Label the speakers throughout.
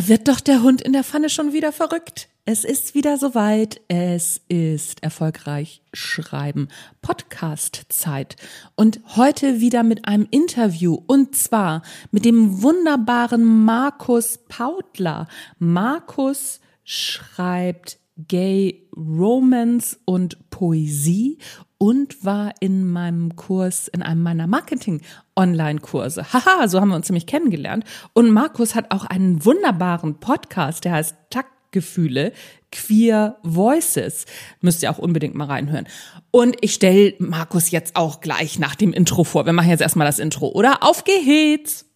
Speaker 1: Da wird doch der Hund in der Pfanne schon wieder verrückt. Es ist wieder soweit. Es ist erfolgreich schreiben. Podcast Zeit. Und heute wieder mit einem Interview und zwar mit dem wunderbaren Markus Pautler. Markus schreibt Gay Romance und Poesie und war in meinem Kurs, in einem meiner Marketing-Online-Kurse. Haha, so haben wir uns nämlich kennengelernt. Und Markus hat auch einen wunderbaren Podcast, der heißt Taktgefühle, Queer Voices. Müsst ihr auch unbedingt mal reinhören. Und ich stelle Markus jetzt auch gleich nach dem Intro vor. Wir machen jetzt erstmal das Intro, oder? Auf geht's!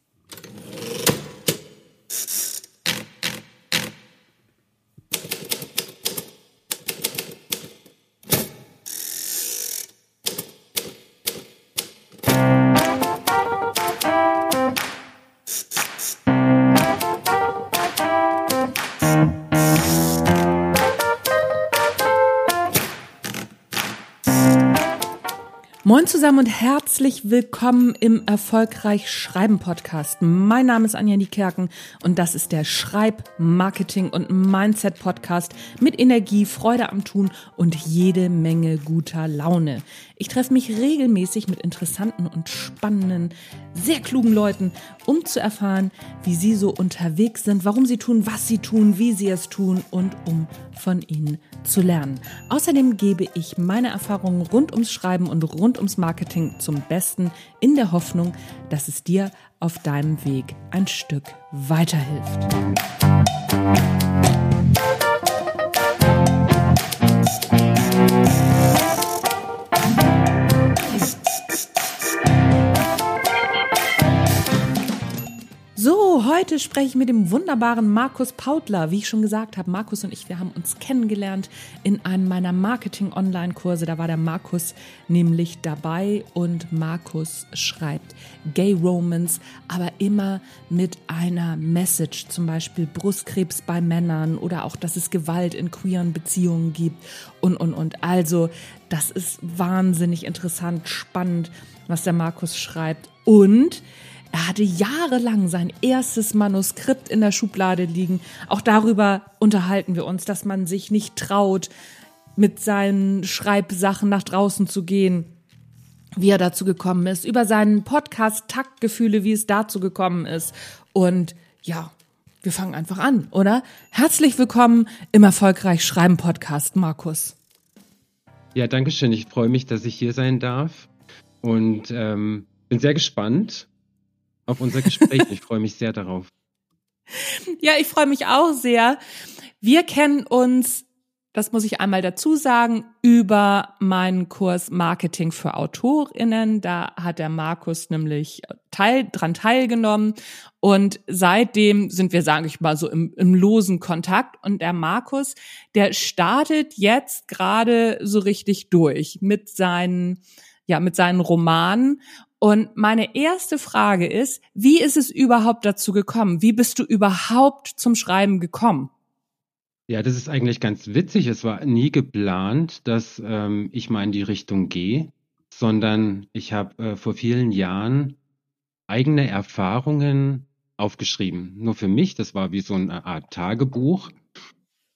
Speaker 1: Moin zusammen und herzlich willkommen im Erfolgreich Schreiben Podcast. Mein Name ist Anja Niekerken und das ist der Schreib, Marketing und Mindset Podcast mit Energie, Freude am Tun und jede Menge guter Laune. Ich treffe mich regelmäßig mit interessanten und spannenden, sehr klugen Leuten, um zu erfahren, wie sie so unterwegs sind, warum sie tun, was sie tun, wie sie es tun und um von ihnen zu lernen. Außerdem gebe ich meine Erfahrungen rund ums Schreiben und rund ums Marketing zum Besten in der Hoffnung, dass es dir auf deinem Weg ein Stück weiterhilft. Heute spreche ich mit dem wunderbaren Markus Pautler. Wie ich schon gesagt habe, Markus und ich, wir haben uns kennengelernt in einem meiner Marketing-Online-Kurse. Da war der Markus nämlich dabei und Markus schreibt Gay Romans, aber immer mit einer Message, zum Beispiel Brustkrebs bei Männern oder auch, dass es Gewalt in queeren Beziehungen gibt und, und, und. Also, das ist wahnsinnig interessant, spannend, was der Markus schreibt. Und er hatte jahrelang sein erstes Manuskript in der Schublade liegen. Auch darüber unterhalten wir uns, dass man sich nicht traut, mit seinen Schreibsachen nach draußen zu gehen, wie er dazu gekommen ist, über seinen Podcast Taktgefühle, wie es dazu gekommen ist. Und ja, wir fangen einfach an, oder? Herzlich willkommen im Erfolgreich Schreiben Podcast, Markus.
Speaker 2: Ja, danke schön. Ich freue mich, dass ich hier sein darf und ähm, bin sehr gespannt, auf unser Gespräch. ich freue mich sehr darauf.
Speaker 1: Ja, ich freue mich auch sehr. Wir kennen uns, das muss ich einmal dazu sagen, über meinen Kurs Marketing für AutorInnen. Da hat der Markus nämlich teil, dran teilgenommen. Und seitdem sind wir, sage ich mal, so im, im losen Kontakt. Und der Markus, der startet jetzt gerade so richtig durch mit seinen ja, mit seinen Romanen und meine erste Frage ist, wie ist es überhaupt dazu gekommen? Wie bist du überhaupt zum Schreiben gekommen?
Speaker 2: Ja, das ist eigentlich ganz witzig. Es war nie geplant, dass ähm, ich mal in die Richtung gehe, sondern ich habe äh, vor vielen Jahren eigene Erfahrungen aufgeschrieben. Nur für mich, das war wie so eine Art Tagebuch.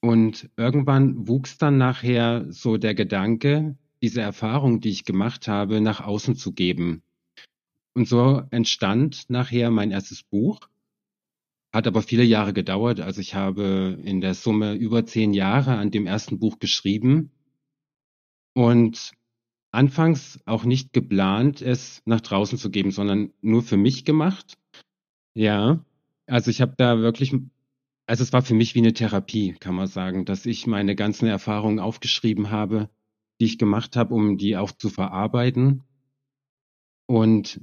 Speaker 2: Und irgendwann wuchs dann nachher so der Gedanke, diese Erfahrung, die ich gemacht habe, nach außen zu geben. Und so entstand nachher mein erstes Buch. Hat aber viele Jahre gedauert. Also ich habe in der Summe über zehn Jahre an dem ersten Buch geschrieben und anfangs auch nicht geplant, es nach draußen zu geben, sondern nur für mich gemacht. Ja, also ich habe da wirklich, also es war für mich wie eine Therapie, kann man sagen, dass ich meine ganzen Erfahrungen aufgeschrieben habe, die ich gemacht habe, um die auch zu verarbeiten. Und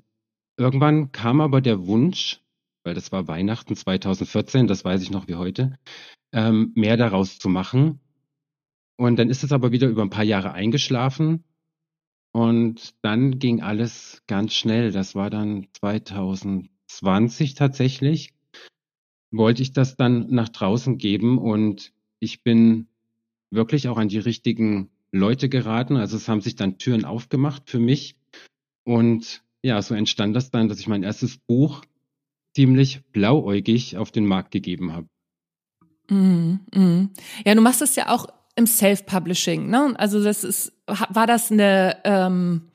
Speaker 2: Irgendwann kam aber der Wunsch, weil das war Weihnachten 2014, das weiß ich noch wie heute, ähm, mehr daraus zu machen. Und dann ist es aber wieder über ein paar Jahre eingeschlafen. Und dann ging alles ganz schnell. Das war dann 2020 tatsächlich. Wollte ich das dann nach draußen geben und ich bin wirklich auch an die richtigen Leute geraten. Also es haben sich dann Türen aufgemacht für mich. Und ja, so entstand das dann, dass ich mein erstes Buch ziemlich blauäugig auf den Markt gegeben habe.
Speaker 1: Mm, mm. Ja, du machst das ja auch im Self-Publishing, ne? Also das ist, war das eine, ähm,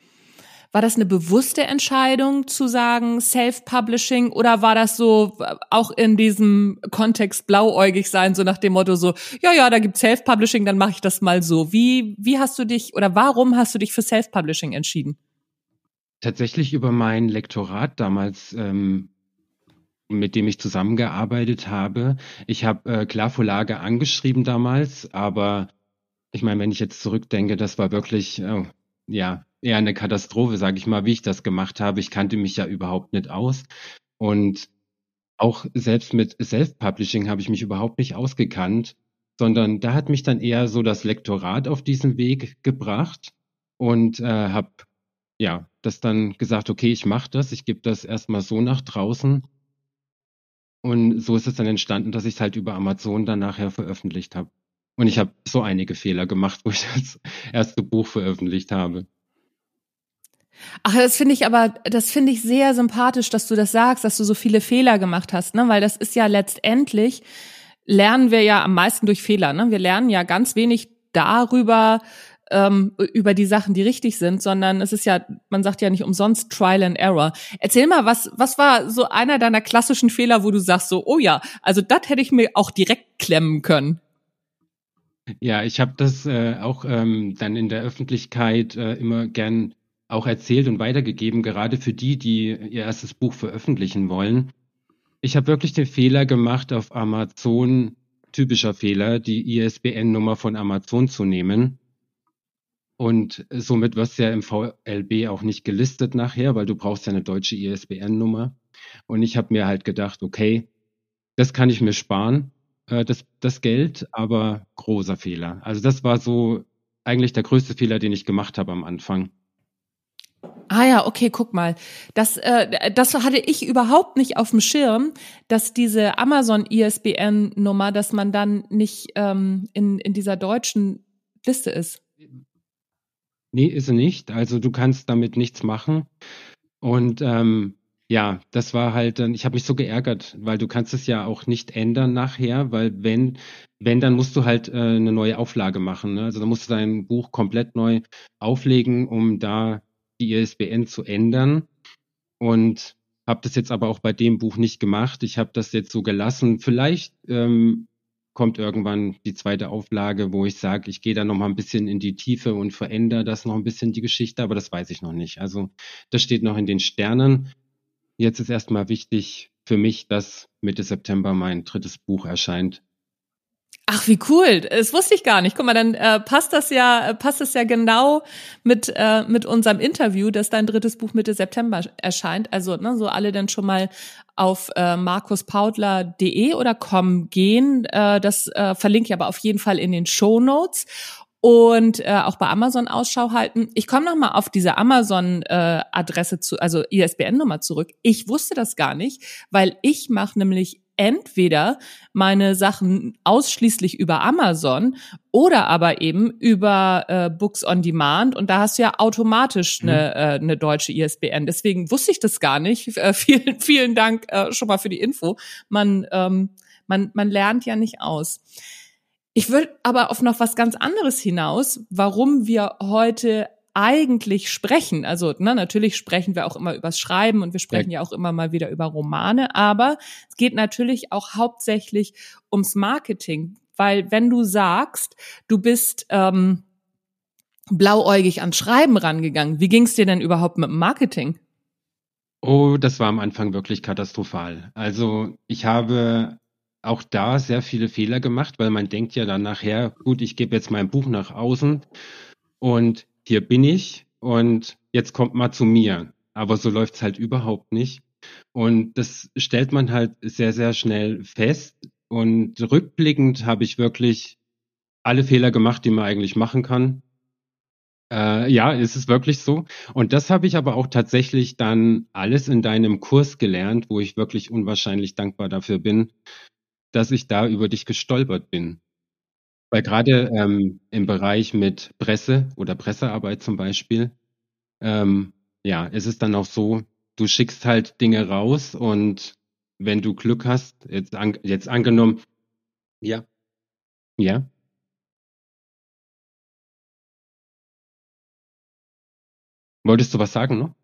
Speaker 1: war das eine bewusste Entscheidung zu sagen Self-Publishing oder war das so auch in diesem Kontext blauäugig sein, so nach dem Motto so, ja, ja, da gibt's Self-Publishing, dann mache ich das mal so. Wie, wie hast du dich oder warum hast du dich für Self-Publishing entschieden?
Speaker 2: Tatsächlich über mein Lektorat damals, ähm, mit dem ich zusammengearbeitet habe. Ich habe äh, klar Verlage angeschrieben damals, aber ich meine, wenn ich jetzt zurückdenke, das war wirklich, oh, ja, eher eine Katastrophe, sage ich mal, wie ich das gemacht habe. Ich kannte mich ja überhaupt nicht aus. Und auch selbst mit Self-Publishing habe ich mich überhaupt nicht ausgekannt, sondern da hat mich dann eher so das Lektorat auf diesen Weg gebracht und äh, habe ja das dann gesagt, okay, ich mache das, ich gebe das erstmal so nach draußen. Und so ist es dann entstanden, dass ich es halt über Amazon dann nachher veröffentlicht habe. Und ich habe so einige Fehler gemacht, wo ich das erste Buch veröffentlicht habe.
Speaker 1: Ach, das finde ich aber, das finde ich sehr sympathisch, dass du das sagst, dass du so viele Fehler gemacht hast, ne? Weil das ist ja letztendlich, lernen wir ja am meisten durch Fehler, ne? Wir lernen ja ganz wenig darüber, ähm, über die Sachen, die richtig sind, sondern es ist ja, man sagt ja nicht umsonst Trial and Error. Erzähl mal, was, was war so einer deiner klassischen Fehler, wo du sagst so, oh ja, also das hätte ich mir auch direkt klemmen können?
Speaker 2: Ja, ich habe das äh, auch ähm, dann in der Öffentlichkeit äh, immer gern auch erzählt und weitergegeben, gerade für die, die ihr erstes Buch veröffentlichen wollen. Ich habe wirklich den Fehler gemacht, auf Amazon, typischer Fehler, die ISBN-Nummer von Amazon zu nehmen. Und somit wirst du ja im VLB auch nicht gelistet nachher, weil du brauchst ja eine deutsche ISBN-Nummer. Und ich habe mir halt gedacht, okay, das kann ich mir sparen, äh, das, das Geld, aber großer Fehler. Also das war so eigentlich der größte Fehler, den ich gemacht habe am Anfang.
Speaker 1: Ah ja, okay, guck mal. Das, äh, das hatte ich überhaupt nicht auf dem Schirm, dass diese Amazon ISBN-Nummer, dass man dann nicht ähm, in, in dieser deutschen Liste ist.
Speaker 2: Nee, ist sie nicht. Also du kannst damit nichts machen. Und ähm, ja, das war halt dann, ich habe mich so geärgert, weil du kannst es ja auch nicht ändern nachher, weil wenn, wenn, dann musst du halt äh, eine neue Auflage machen. Ne? Also dann musst du dein Buch komplett neu auflegen, um da die ISBN zu ändern und habe das jetzt aber auch bei dem Buch nicht gemacht. Ich habe das jetzt so gelassen. Vielleicht ähm, kommt irgendwann die zweite Auflage, wo ich sage, ich gehe da noch mal ein bisschen in die Tiefe und verändere das noch ein bisschen die Geschichte, aber das weiß ich noch nicht. Also das steht noch in den Sternen. Jetzt ist erstmal wichtig für mich, dass Mitte September mein drittes Buch erscheint.
Speaker 1: Ach, wie cool. Das wusste ich gar nicht. Guck mal, dann äh, passt das ja, äh, passt es ja genau mit, äh, mit unserem Interview, dass dein drittes Buch Mitte September erscheint. Also, ne, so alle dann schon mal auf äh, markuspautler.de oder com gehen. Äh, das äh, verlinke ich aber auf jeden Fall in den Show Notes und äh, auch bei Amazon Ausschau halten. Ich komme noch mal auf diese Amazon äh, Adresse zu, also ISBN Nummer zurück. Ich wusste das gar nicht, weil ich mache nämlich entweder meine Sachen ausschließlich über Amazon oder aber eben über äh, Books on Demand und da hast du ja automatisch eine, mhm. äh, eine deutsche ISBN. Deswegen wusste ich das gar nicht. Äh, vielen, vielen Dank äh, schon mal für die Info. Man, ähm, man, man lernt ja nicht aus. Ich will aber auf noch was ganz anderes hinaus, warum wir heute eigentlich sprechen. Also ne, natürlich sprechen wir auch immer übers Schreiben und wir sprechen ja. ja auch immer mal wieder über Romane, aber es geht natürlich auch hauptsächlich ums Marketing, weil wenn du sagst, du bist ähm, blauäugig ans Schreiben rangegangen, wie ging es dir denn überhaupt mit dem Marketing?
Speaker 2: Oh, das war am Anfang wirklich katastrophal. Also ich habe auch da sehr viele Fehler gemacht, weil man denkt ja dann nachher, gut, ich gebe jetzt mein Buch nach außen und hier bin ich und jetzt kommt mal zu mir. Aber so läuft's halt überhaupt nicht. Und das stellt man halt sehr, sehr schnell fest. Und rückblickend habe ich wirklich alle Fehler gemacht, die man eigentlich machen kann. Äh, ja, es ist wirklich so. Und das habe ich aber auch tatsächlich dann alles in deinem Kurs gelernt, wo ich wirklich unwahrscheinlich dankbar dafür bin, dass ich da über dich gestolpert bin. Weil gerade ähm, im Bereich mit Presse oder Pressearbeit zum Beispiel, ähm, ja, ist es dann auch so, du schickst halt Dinge raus und wenn du Glück hast, jetzt, an, jetzt angenommen, Ja. Ja. Wolltest du was sagen noch?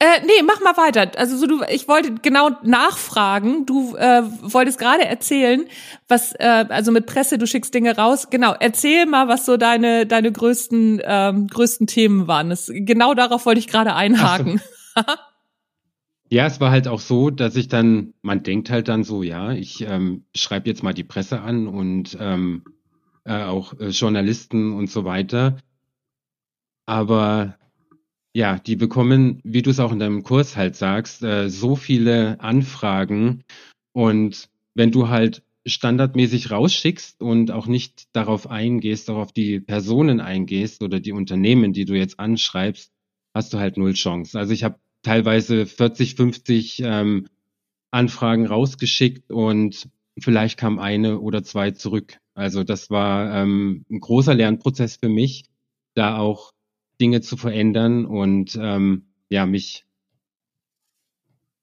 Speaker 1: Äh, nee, mach mal weiter. Also so du, ich wollte genau nachfragen. Du äh, wolltest gerade erzählen, was äh, also mit Presse, du schickst Dinge raus. Genau, erzähl mal, was so deine deine größten ähm, größten Themen waren. Das, genau darauf wollte ich gerade einhaken. So.
Speaker 2: ja, es war halt auch so, dass ich dann, man denkt halt dann so, ja, ich ähm, schreibe jetzt mal die Presse an und ähm, äh, auch äh, Journalisten und so weiter. Aber ja, die bekommen, wie du es auch in deinem Kurs halt sagst, äh, so viele Anfragen. Und wenn du halt standardmäßig rausschickst und auch nicht darauf eingehst, auch auf die Personen eingehst oder die Unternehmen, die du jetzt anschreibst, hast du halt null Chance. Also ich habe teilweise 40, 50 ähm, Anfragen rausgeschickt und vielleicht kam eine oder zwei zurück. Also das war ähm, ein großer Lernprozess für mich, da auch Dinge zu verändern und ähm, ja, mich,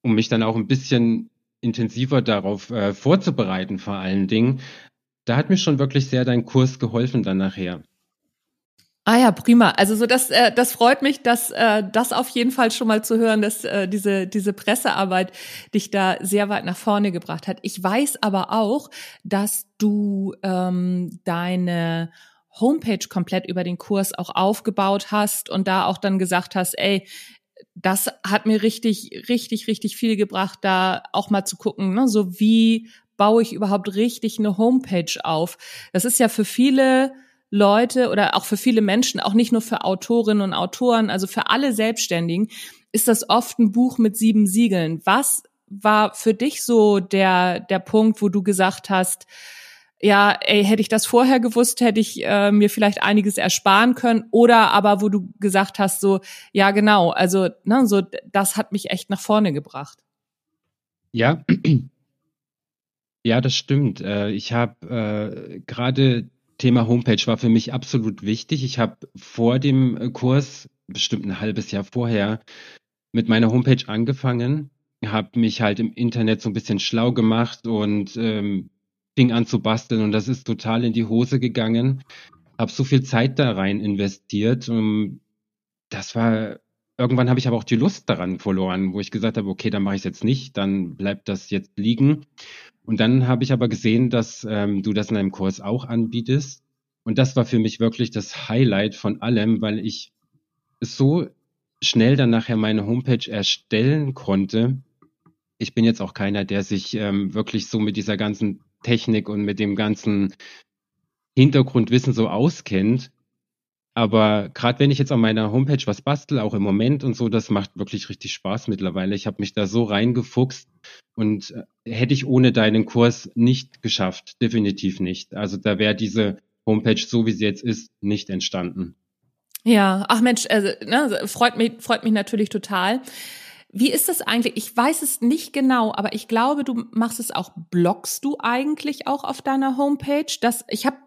Speaker 2: um mich dann auch ein bisschen intensiver darauf äh, vorzubereiten, vor allen Dingen. Da hat mir schon wirklich sehr dein Kurs geholfen dann nachher.
Speaker 1: Ah ja, prima. Also so das, äh, das freut mich, dass äh, das auf jeden Fall schon mal zu hören, dass äh, diese diese Pressearbeit dich da sehr weit nach vorne gebracht hat. Ich weiß aber auch, dass du ähm, deine Homepage komplett über den Kurs auch aufgebaut hast und da auch dann gesagt hast, ey, das hat mir richtig, richtig, richtig viel gebracht, da auch mal zu gucken, ne, so wie baue ich überhaupt richtig eine Homepage auf. Das ist ja für viele Leute oder auch für viele Menschen, auch nicht nur für Autorinnen und Autoren, also für alle Selbstständigen, ist das oft ein Buch mit sieben Siegeln. Was war für dich so der, der Punkt, wo du gesagt hast, ja, ey, hätte ich das vorher gewusst, hätte ich äh, mir vielleicht einiges ersparen können. Oder aber, wo du gesagt hast, so, ja, genau, also, ne, so, das hat mich echt nach vorne gebracht.
Speaker 2: Ja, ja, das stimmt. Äh, ich habe äh, gerade Thema Homepage war für mich absolut wichtig. Ich habe vor dem Kurs, bestimmt ein halbes Jahr vorher, mit meiner Homepage angefangen, habe mich halt im Internet so ein bisschen schlau gemacht und ähm, fing an zu basteln und das ist total in die Hose gegangen. Hab so viel Zeit da rein investiert. Und das war irgendwann habe ich aber auch die Lust daran verloren, wo ich gesagt habe, okay, dann mache ich es jetzt nicht, dann bleibt das jetzt liegen. Und dann habe ich aber gesehen, dass ähm, du das in einem Kurs auch anbietest. Und das war für mich wirklich das Highlight von allem, weil ich so schnell dann nachher meine Homepage erstellen konnte. Ich bin jetzt auch keiner, der sich ähm, wirklich so mit dieser ganzen Technik und mit dem ganzen Hintergrundwissen so auskennt. Aber gerade wenn ich jetzt an meiner Homepage was bastel, auch im Moment und so, das macht wirklich richtig Spaß mittlerweile. Ich habe mich da so reingefuchst und äh, hätte ich ohne deinen Kurs nicht geschafft, definitiv nicht. Also da wäre diese Homepage so wie sie jetzt ist nicht entstanden.
Speaker 1: Ja, ach Mensch, also, ne, freut mich freut mich natürlich total. Wie ist das eigentlich? Ich weiß es nicht genau, aber ich glaube, du machst es auch. Bloggst du eigentlich auch auf deiner Homepage? Das, ich habe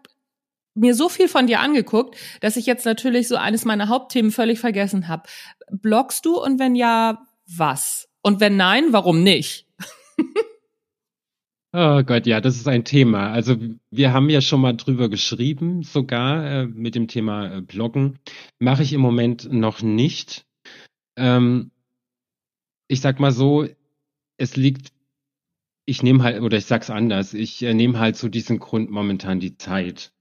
Speaker 1: mir so viel von dir angeguckt, dass ich jetzt natürlich so eines meiner Hauptthemen völlig vergessen habe. Bloggst du und wenn ja, was? Und wenn nein, warum nicht?
Speaker 2: Oh Gott, ja, das ist ein Thema. Also wir haben ja schon mal drüber geschrieben, sogar äh, mit dem Thema äh, Bloggen. Mache ich im Moment noch nicht. Ähm, ich sag mal so, es liegt, ich nehme halt, oder ich sag's anders, ich äh, nehme halt zu diesem Grund momentan die Zeit.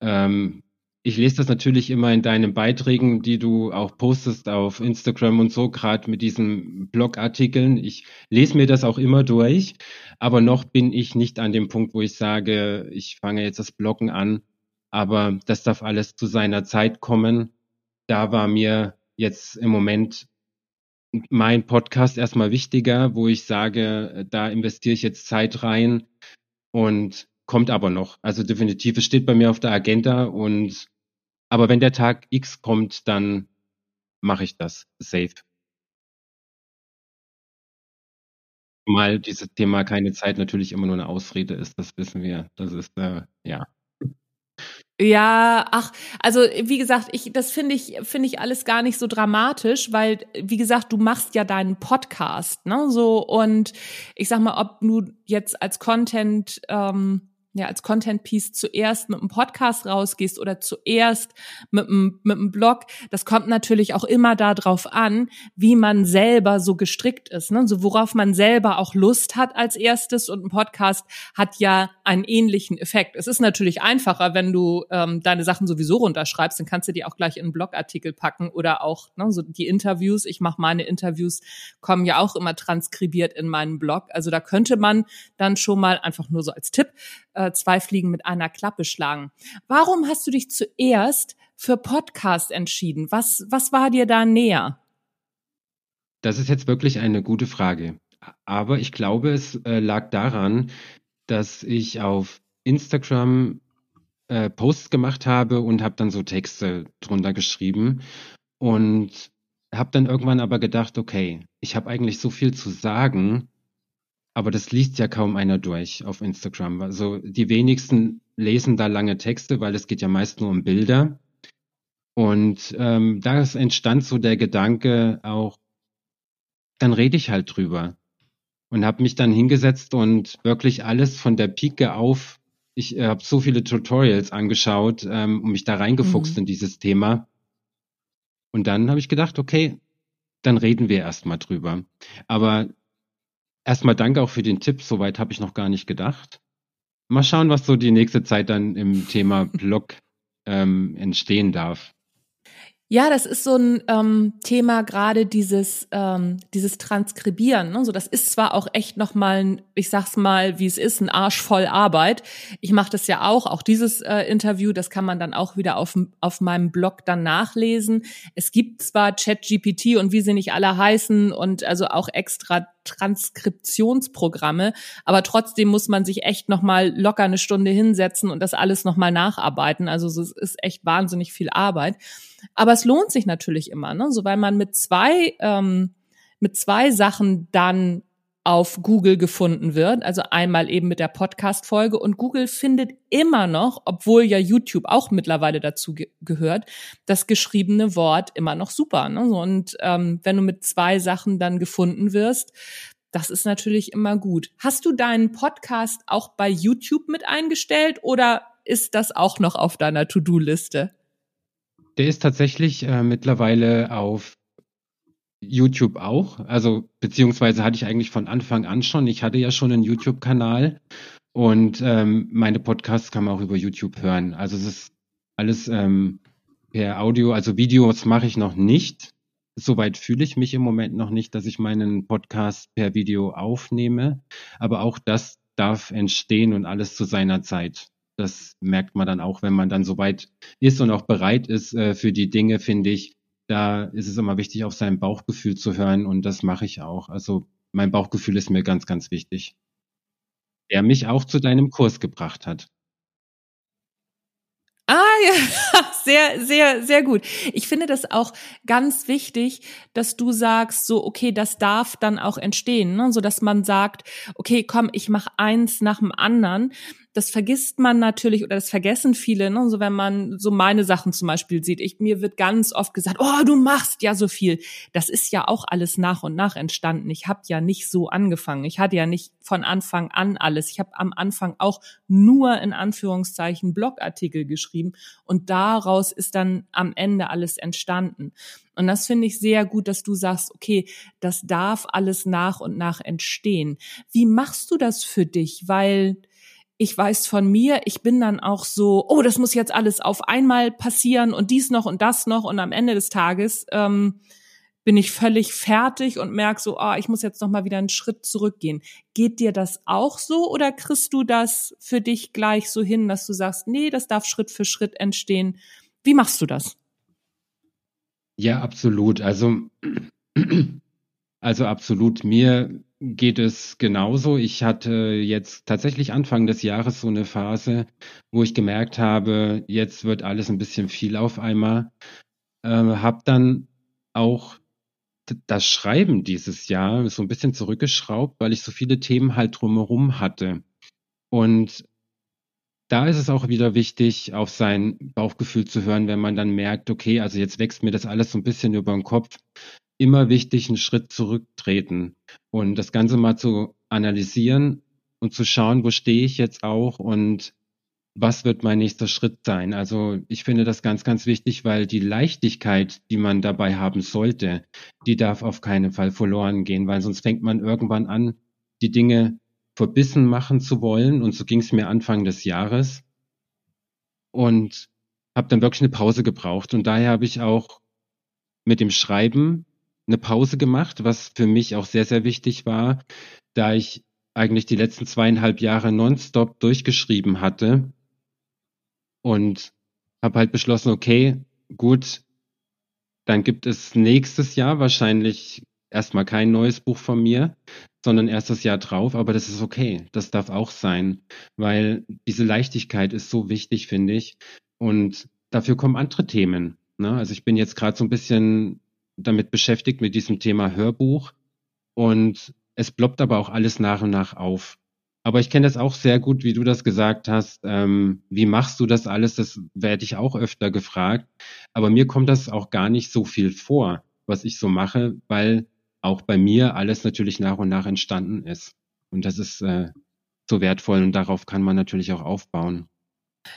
Speaker 2: Ähm, ich lese das natürlich immer in deinen Beiträgen, die du auch postest auf Instagram und so, gerade mit diesen Blogartikeln. Ich lese mir das auch immer durch, aber noch bin ich nicht an dem Punkt, wo ich sage, ich fange jetzt das Bloggen an, aber das darf alles zu seiner Zeit kommen. Da war mir jetzt im Moment mein Podcast erstmal wichtiger, wo ich sage, da investiere ich jetzt Zeit rein und kommt aber noch. Also definitiv, es steht bei mir auf der Agenda und aber wenn der Tag X kommt, dann mache ich das safe. Mal dieses Thema keine Zeit natürlich immer nur eine Ausrede ist, das wissen wir. Das ist äh, ja.
Speaker 1: Ja, ach, also wie gesagt, ich das finde ich finde ich alles gar nicht so dramatisch, weil wie gesagt, du machst ja deinen Podcast, ne, so. Und ich sag mal, ob du jetzt als Content ähm, ja, als Content Piece zuerst mit einem Podcast rausgehst oder zuerst mit einem, mit einem Blog, das kommt natürlich auch immer darauf an, wie man selber so gestrickt ist, ne? so worauf man selber auch Lust hat als erstes und ein Podcast hat ja einen ähnlichen Effekt. Es ist natürlich einfacher, wenn du ähm, deine Sachen sowieso runterschreibst, dann kannst du die auch gleich in einen Blogartikel packen oder auch ne, so die Interviews. Ich mache meine Interviews, kommen ja auch immer transkribiert in meinen Blog. Also da könnte man dann schon mal einfach nur so als Tipp äh, zwei Fliegen mit einer Klappe schlagen. Warum hast du dich zuerst für Podcast entschieden? Was, was war dir da näher?
Speaker 2: Das ist jetzt wirklich eine gute Frage. Aber ich glaube, es äh, lag daran, dass ich auf Instagram äh, Posts gemacht habe und habe dann so Texte drunter geschrieben und habe dann irgendwann aber gedacht, okay, ich habe eigentlich so viel zu sagen, aber das liest ja kaum einer durch auf Instagram. Also die wenigsten lesen da lange Texte, weil es geht ja meist nur um Bilder. Und ähm, da entstand so der Gedanke auch, dann rede ich halt drüber. Und habe mich dann hingesetzt und wirklich alles von der Pike auf, ich äh, habe so viele Tutorials angeschaut ähm, und mich da reingefuchst mhm. in dieses Thema. Und dann habe ich gedacht, okay, dann reden wir erstmal drüber. Aber Erstmal danke auch für den Tipp. Soweit habe ich noch gar nicht gedacht. Mal schauen, was so die nächste Zeit dann im Thema Blog ähm, entstehen darf.
Speaker 1: Ja, das ist so ein ähm, Thema gerade dieses ähm, dieses Transkribieren. Ne? So, das ist zwar auch echt noch mal, ein, ich sag's mal, wie es ist, ein Arsch voll Arbeit. Ich mache das ja auch, auch dieses äh, Interview, das kann man dann auch wieder auf auf meinem Blog dann nachlesen. Es gibt zwar ChatGPT und wie sie nicht alle heißen und also auch extra Transkriptionsprogramme, aber trotzdem muss man sich echt noch mal locker eine Stunde hinsetzen und das alles noch mal nacharbeiten. Also es ist echt wahnsinnig viel Arbeit. Aber es lohnt sich natürlich immer, ne? So weil man mit zwei ähm, mit zwei Sachen dann auf Google gefunden wird. Also einmal eben mit der Podcast-Folge und Google findet immer noch, obwohl ja YouTube auch mittlerweile dazu ge gehört, das geschriebene Wort immer noch super. Ne? Und ähm, wenn du mit zwei Sachen dann gefunden wirst, das ist natürlich immer gut. Hast du deinen Podcast auch bei YouTube mit eingestellt oder ist das auch noch auf deiner To-Do-Liste?
Speaker 2: Der ist tatsächlich äh, mittlerweile auf YouTube auch. Also, beziehungsweise hatte ich eigentlich von Anfang an schon. Ich hatte ja schon einen YouTube-Kanal und ähm, meine Podcasts kann man auch über YouTube hören. Also es ist alles ähm, per Audio, also Videos mache ich noch nicht. Soweit fühle ich mich im Moment noch nicht, dass ich meinen Podcast per Video aufnehme. Aber auch das darf entstehen und alles zu seiner Zeit das merkt man dann auch, wenn man dann soweit ist und auch bereit ist äh, für die Dinge, finde ich. Da ist es immer wichtig, auf sein Bauchgefühl zu hören und das mache ich auch. Also mein Bauchgefühl ist mir ganz, ganz wichtig. Der mich auch zu deinem Kurs gebracht hat.
Speaker 1: Ah ja, sehr, sehr, sehr gut. Ich finde das auch ganz wichtig, dass du sagst, so okay, das darf dann auch entstehen, ne? so dass man sagt, okay, komm, ich mache eins nach dem anderen das vergisst man natürlich oder das vergessen viele, ne? so wenn man so meine Sachen zum Beispiel sieht. Ich, mir wird ganz oft gesagt, oh, du machst ja so viel. Das ist ja auch alles nach und nach entstanden. Ich habe ja nicht so angefangen. Ich hatte ja nicht von Anfang an alles. Ich habe am Anfang auch nur in Anführungszeichen Blogartikel geschrieben und daraus ist dann am Ende alles entstanden. Und das finde ich sehr gut, dass du sagst, okay, das darf alles nach und nach entstehen. Wie machst du das für dich? Weil ich weiß von mir, ich bin dann auch so, oh, das muss jetzt alles auf einmal passieren und dies noch und das noch und am Ende des Tages ähm, bin ich völlig fertig und merk so, ah, ich muss jetzt noch mal wieder einen Schritt zurückgehen. Geht dir das auch so oder kriegst du das für dich gleich so hin, dass du sagst, nee, das darf Schritt für Schritt entstehen? Wie machst du das?
Speaker 2: Ja, absolut. Also, also absolut. Mir geht es genauso. Ich hatte jetzt tatsächlich Anfang des Jahres so eine Phase, wo ich gemerkt habe, jetzt wird alles ein bisschen viel auf einmal. Äh, habe dann auch das Schreiben dieses Jahr so ein bisschen zurückgeschraubt, weil ich so viele Themen halt drumherum hatte. Und da ist es auch wieder wichtig, auf sein Bauchgefühl zu hören, wenn man dann merkt, okay, also jetzt wächst mir das alles so ein bisschen über den Kopf. Immer wichtig, einen Schritt zurücktreten und das Ganze mal zu analysieren und zu schauen, wo stehe ich jetzt auch und was wird mein nächster Schritt sein? Also ich finde das ganz, ganz wichtig, weil die Leichtigkeit, die man dabei haben sollte, die darf auf keinen Fall verloren gehen, weil sonst fängt man irgendwann an, die Dinge verbissen machen zu wollen. Und so ging es mir Anfang des Jahres. Und habe dann wirklich eine Pause gebraucht. Und daher habe ich auch mit dem Schreiben eine Pause gemacht, was für mich auch sehr, sehr wichtig war, da ich eigentlich die letzten zweieinhalb Jahre nonstop durchgeschrieben hatte und habe halt beschlossen, okay, gut, dann gibt es nächstes Jahr wahrscheinlich erstmal kein neues Buch von mir, sondern erst das Jahr drauf, aber das ist okay, das darf auch sein, weil diese Leichtigkeit ist so wichtig, finde ich. Und dafür kommen andere Themen. Ne? Also ich bin jetzt gerade so ein bisschen damit beschäftigt mit diesem Thema Hörbuch und es ploppt aber auch alles nach und nach auf. Aber ich kenne das auch sehr gut, wie du das gesagt hast. Ähm, wie machst du das alles? Das werde ich auch öfter gefragt. Aber mir kommt das auch gar nicht so viel vor, was ich so mache, weil auch bei mir alles natürlich nach und nach entstanden ist. Und das ist äh, so wertvoll und darauf kann man natürlich auch aufbauen.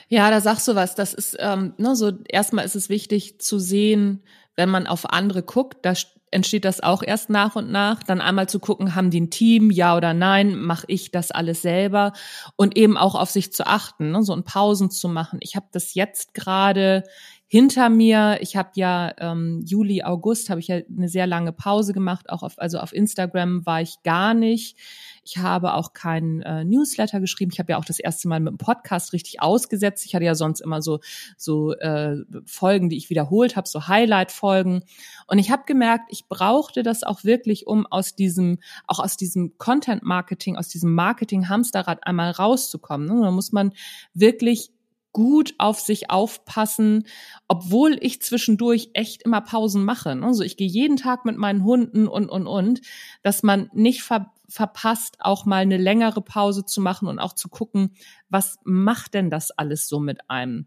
Speaker 1: Ja, da sagst du was. Das ist ähm, ne, so. Erstmal ist es wichtig zu sehen, wenn man auf andere guckt, da entsteht das auch erst nach und nach. Dann einmal zu gucken, haben die ein Team, ja oder nein, mache ich das alles selber und eben auch auf sich zu achten, ne, so ein Pausen zu machen. Ich habe das jetzt gerade hinter mir. Ich habe ja ähm, Juli, August habe ich ja eine sehr lange Pause gemacht. Auch auf, also auf Instagram war ich gar nicht. Ich habe auch keinen äh, Newsletter geschrieben. Ich habe ja auch das erste Mal mit dem Podcast richtig ausgesetzt. Ich hatte ja sonst immer so so äh, Folgen, die ich wiederholt habe, so Highlight-Folgen. Und ich habe gemerkt, ich brauchte das auch wirklich, um aus diesem auch aus diesem Content-Marketing, aus diesem Marketing-Hamsterrad einmal rauszukommen. Ne? Da muss man wirklich gut auf sich aufpassen, obwohl ich zwischendurch echt immer Pausen mache. Also ich gehe jeden Tag mit meinen Hunden und, und, und, dass man nicht ver verpasst, auch mal eine längere Pause zu machen und auch zu gucken, was macht denn das alles so mit einem?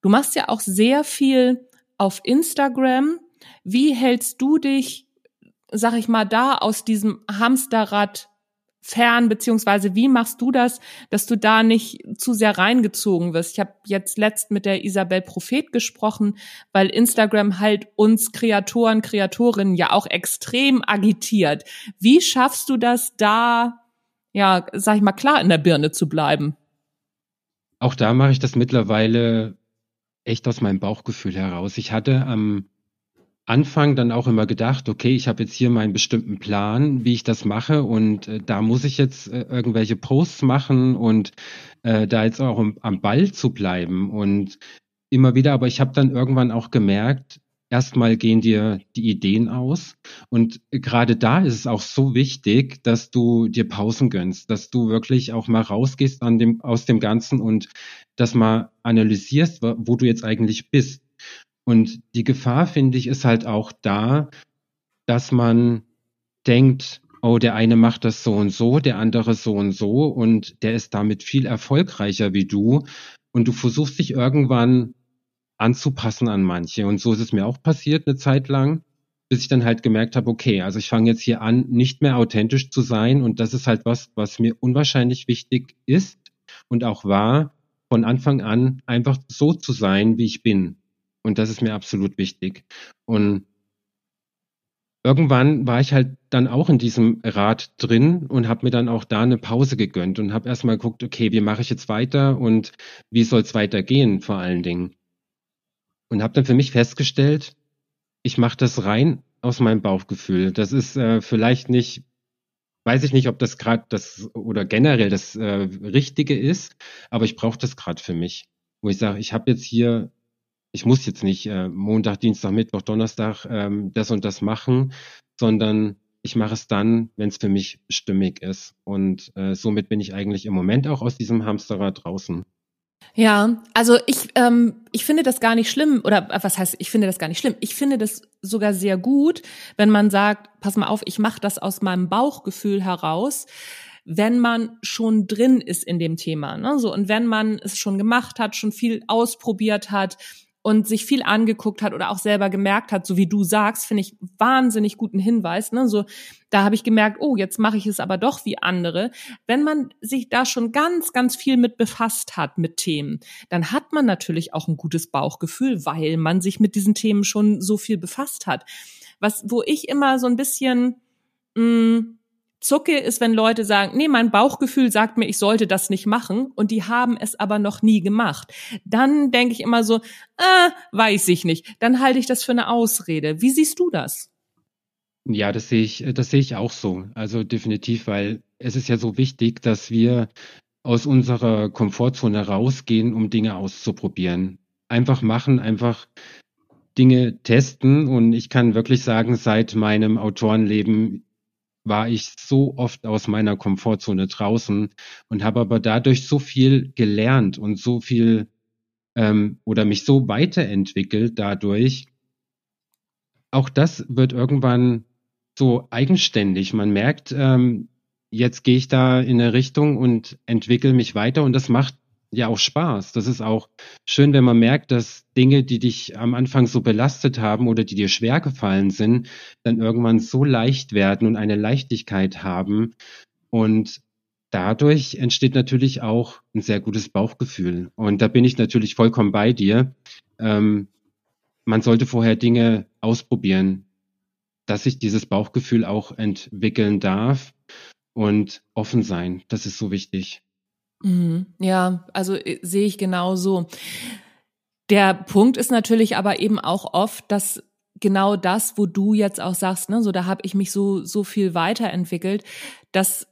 Speaker 1: Du machst ja auch sehr viel auf Instagram. Wie hältst du dich, sag ich mal, da aus diesem Hamsterrad fern, beziehungsweise wie machst du das, dass du da nicht zu sehr reingezogen wirst? Ich habe jetzt letzt mit der Isabel Prophet gesprochen, weil Instagram halt uns Kreatoren, Kreatorinnen ja auch extrem agitiert. Wie schaffst du das da, ja, sag ich mal, klar in der Birne zu bleiben?
Speaker 2: Auch da mache ich das mittlerweile echt aus meinem Bauchgefühl heraus. Ich hatte am Anfang dann auch immer gedacht, okay, ich habe jetzt hier meinen bestimmten Plan, wie ich das mache und äh, da muss ich jetzt äh, irgendwelche Posts machen und äh, da jetzt auch um, am Ball zu bleiben und immer wieder, aber ich habe dann irgendwann auch gemerkt, erstmal gehen dir die Ideen aus und gerade da ist es auch so wichtig, dass du dir Pausen gönnst, dass du wirklich auch mal rausgehst an dem, aus dem Ganzen und das mal analysierst, wo du jetzt eigentlich bist und die Gefahr, finde ich, ist halt auch da, dass man denkt, oh, der eine macht das so und so, der andere so und so und der ist damit viel erfolgreicher wie du. Und du versuchst dich irgendwann anzupassen an manche. Und so ist es mir auch passiert eine Zeit lang, bis ich dann halt gemerkt habe, okay, also ich fange jetzt hier an, nicht mehr authentisch zu sein. Und das ist halt was, was mir unwahrscheinlich wichtig ist und auch war, von Anfang an einfach so zu sein, wie ich bin. Und das ist mir absolut wichtig. Und irgendwann war ich halt dann auch in diesem Rad drin und habe mir dann auch da eine Pause gegönnt und habe erstmal geguckt, okay, wie mache ich jetzt weiter und wie soll es weitergehen vor allen Dingen. Und habe dann für mich festgestellt, ich mache das rein aus meinem Bauchgefühl. Das ist äh, vielleicht nicht, weiß ich nicht, ob das gerade das oder generell das äh, Richtige ist, aber ich brauche das gerade für mich. Wo ich sage, ich habe jetzt hier ich muss jetzt nicht äh, Montag, Dienstag, Mittwoch, Donnerstag ähm, das und das machen, sondern ich mache es dann, wenn es für mich stimmig ist. Und äh, somit bin ich eigentlich im Moment auch aus diesem Hamsterrad draußen.
Speaker 1: Ja, also ich, ähm, ich finde das gar nicht schlimm, oder äh, was heißt, ich finde das gar nicht schlimm. Ich finde das sogar sehr gut, wenn man sagt, pass mal auf, ich mache das aus meinem Bauchgefühl heraus, wenn man schon drin ist in dem Thema. Ne? So, und wenn man es schon gemacht hat, schon viel ausprobiert hat, und sich viel angeguckt hat oder auch selber gemerkt hat, so wie du sagst, finde ich wahnsinnig guten Hinweis. Ne? So, da habe ich gemerkt, oh, jetzt mache ich es aber doch wie andere. Wenn man sich da schon ganz, ganz viel mit befasst hat mit Themen, dann hat man natürlich auch ein gutes Bauchgefühl, weil man sich mit diesen Themen schon so viel befasst hat. Was, wo ich immer so ein bisschen mh, mm, zucke, ist, wenn Leute sagen, nee, mein Bauchgefühl sagt mir, ich sollte das nicht machen und die haben es aber noch nie gemacht. Dann denke ich immer so, äh, weiß ich nicht. Dann halte ich das für eine Ausrede. Wie siehst du das?
Speaker 2: Ja, das sehe ich, das sehe ich auch so. Also definitiv, weil es ist ja so wichtig, dass wir aus unserer Komfortzone rausgehen, um Dinge auszuprobieren. Einfach machen, einfach Dinge testen. Und ich kann wirklich sagen, seit meinem Autorenleben war ich so oft aus meiner Komfortzone draußen und habe aber dadurch so viel gelernt und so viel ähm, oder mich so weiterentwickelt dadurch. Auch das wird irgendwann so eigenständig. Man merkt, ähm, jetzt gehe ich da in eine Richtung und entwickle mich weiter und das macht ja auch Spaß. Das ist auch schön, wenn man merkt, dass Dinge, die dich am Anfang so belastet haben oder die dir schwer gefallen sind, dann irgendwann so leicht werden und eine Leichtigkeit haben. Und dadurch entsteht natürlich auch ein sehr gutes Bauchgefühl. Und da bin ich natürlich vollkommen bei dir. Ähm, man sollte vorher Dinge ausprobieren, dass sich dieses Bauchgefühl auch entwickeln darf und offen sein. Das ist so wichtig.
Speaker 1: Mhm. Ja, also äh, sehe ich genau so. Der Punkt ist natürlich aber eben auch oft, dass genau das, wo du jetzt auch sagst, ne, so da habe ich mich so so viel weiterentwickelt, dass